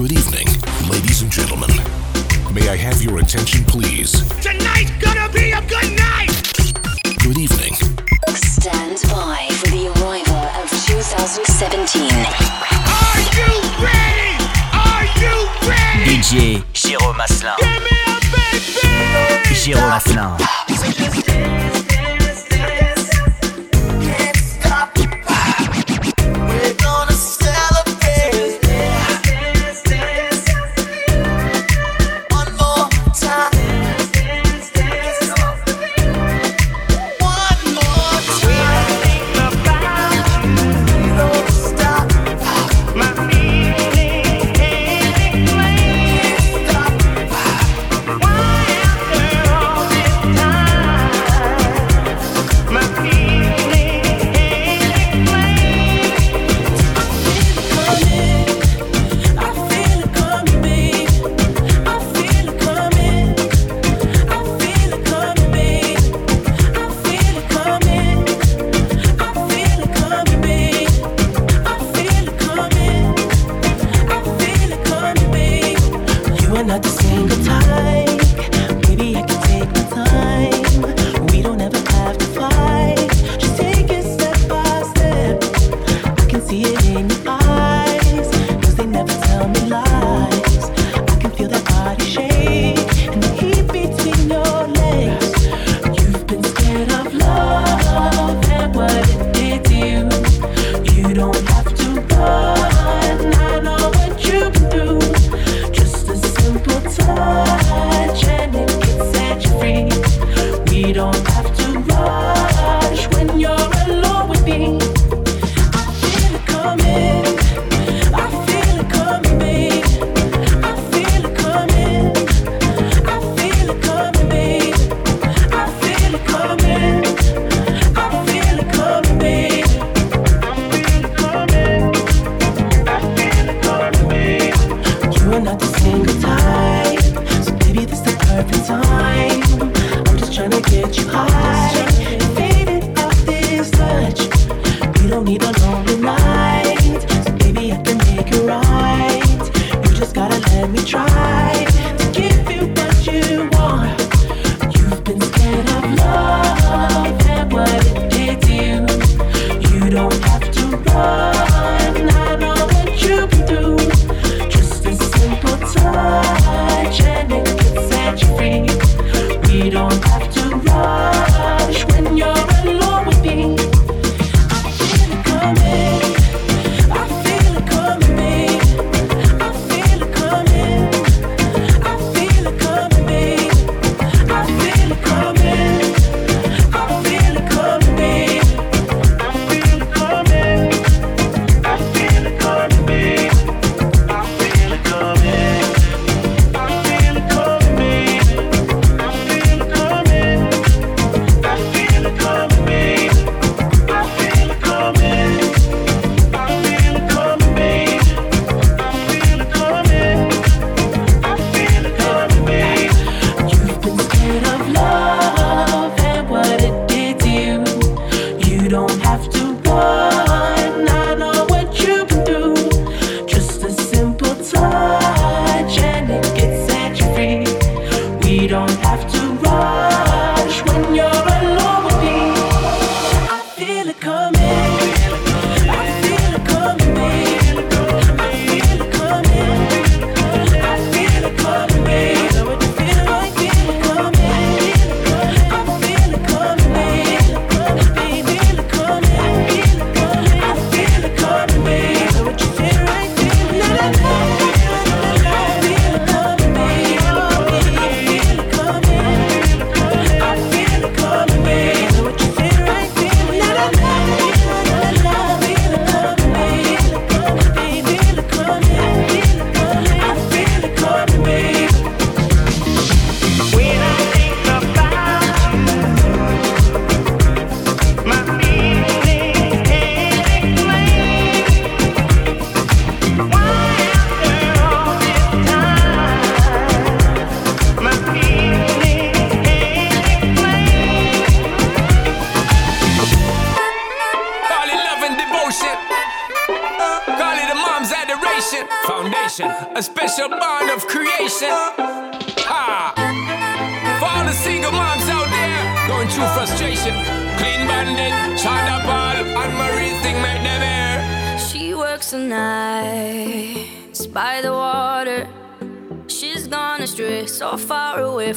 Good evening, ladies and gentlemen. May I have your attention, please? Tonight's gonna be a good night! Good evening. Stand by for the arrival of 2017. Are you ready? Are you ready? DJ Jérôme Masselin. Give me a baby! Jérôme Masselin.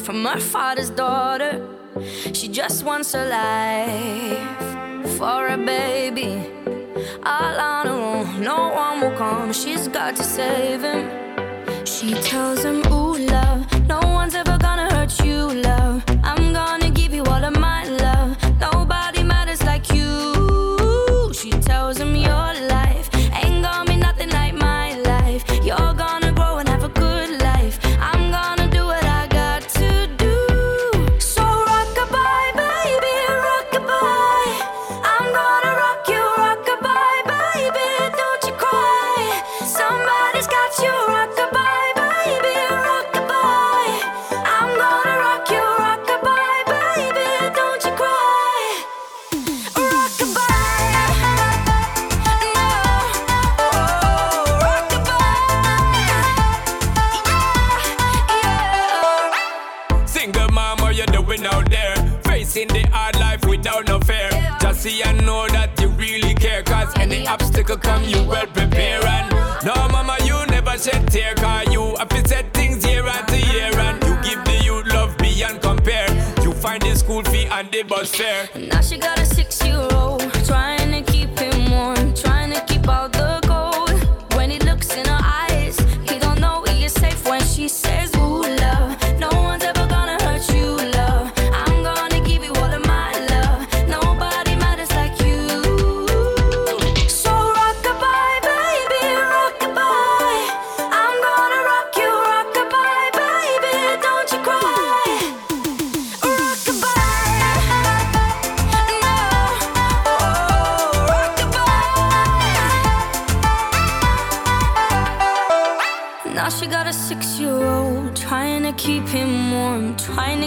from her father's daughter. She just wants a life for a baby. All on her own, no one will come. She's got to save him. She tells him, Ooh, love, no one's ever gonna.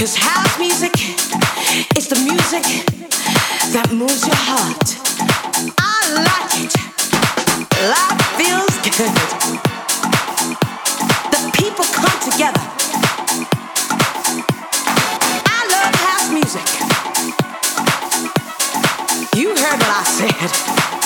Cause house music is the music that moves your heart. I like it. Life feels good. The people come together. I love house music. You heard what I said.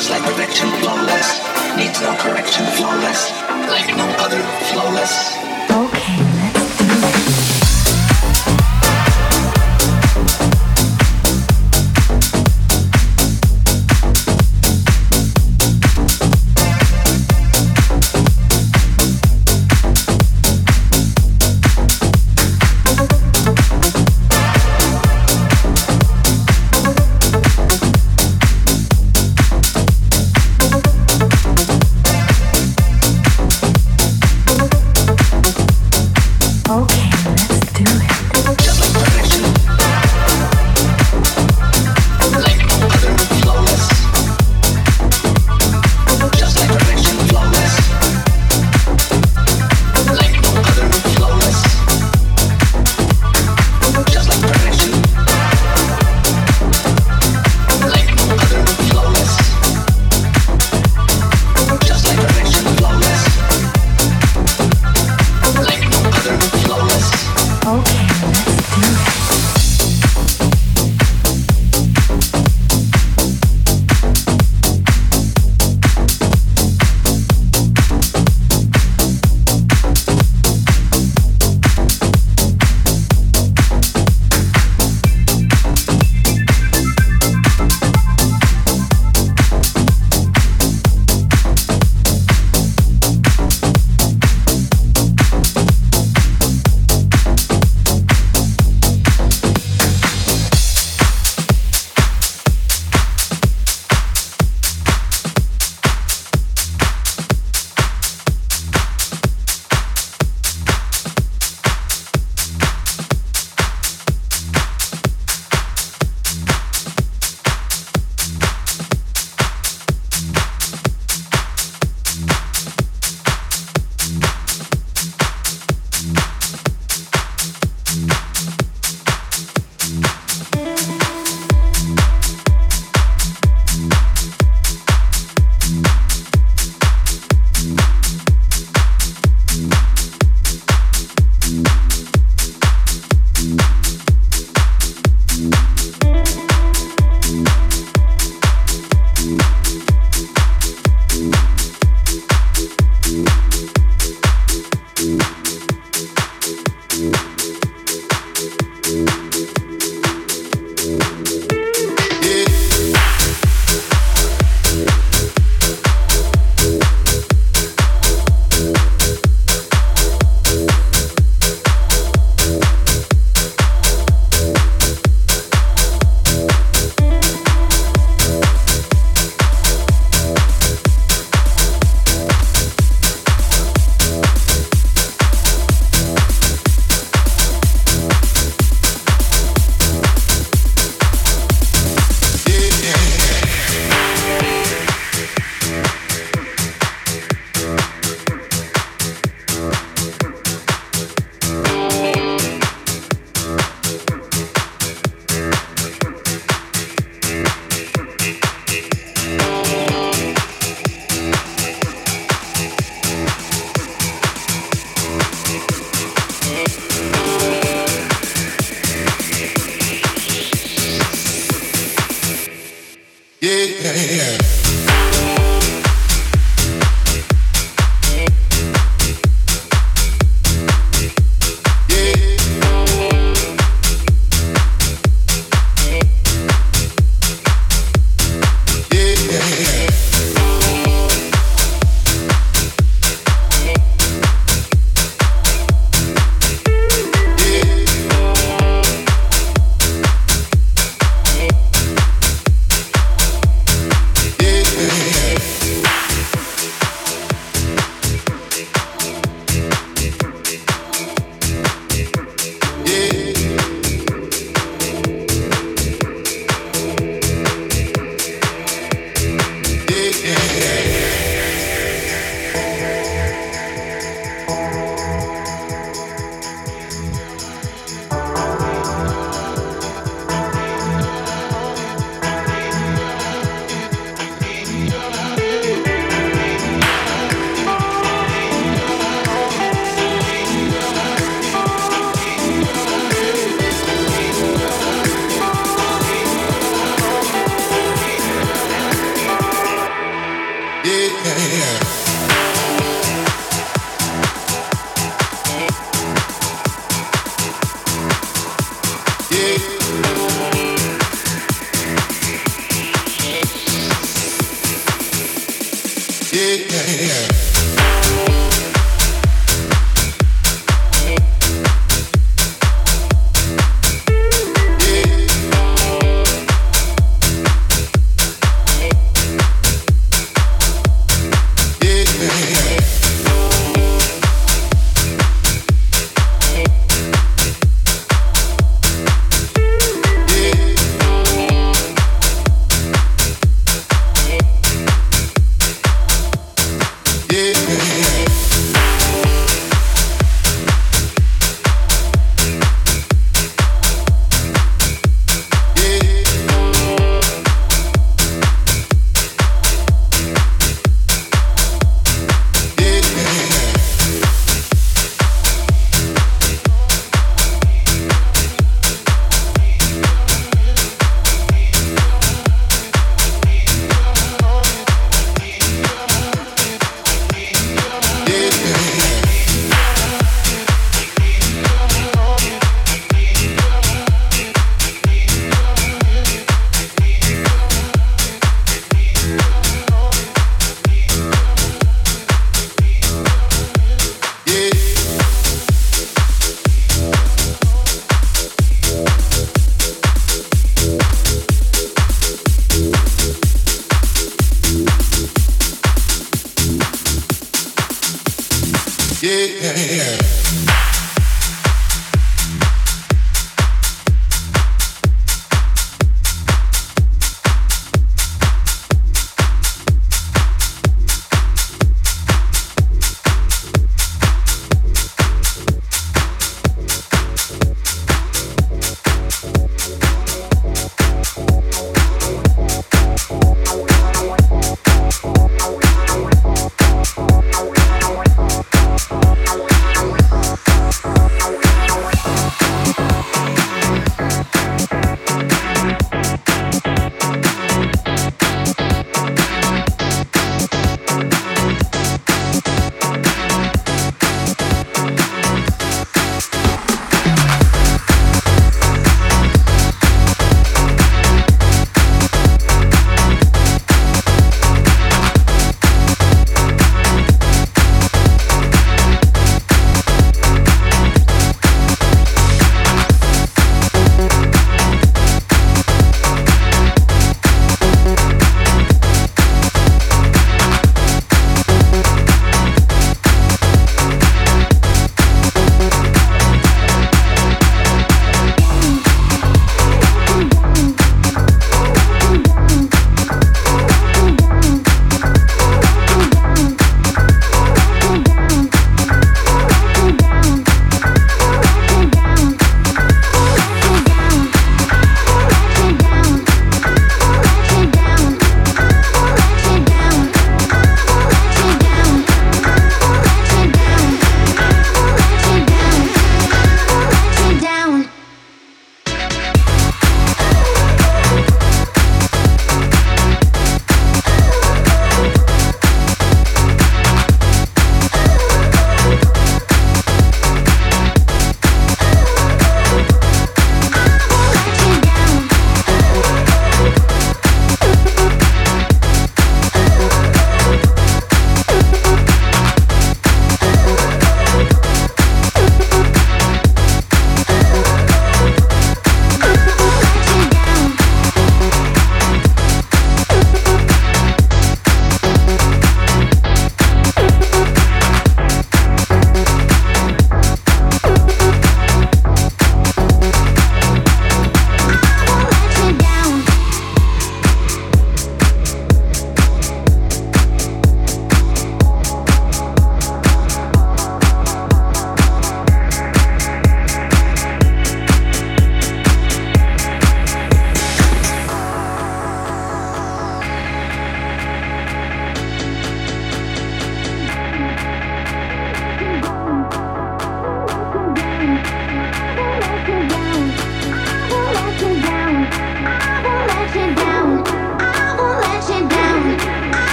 just like perfection, flawless. Needs no correction, flawless.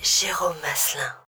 Jérôme Maslin.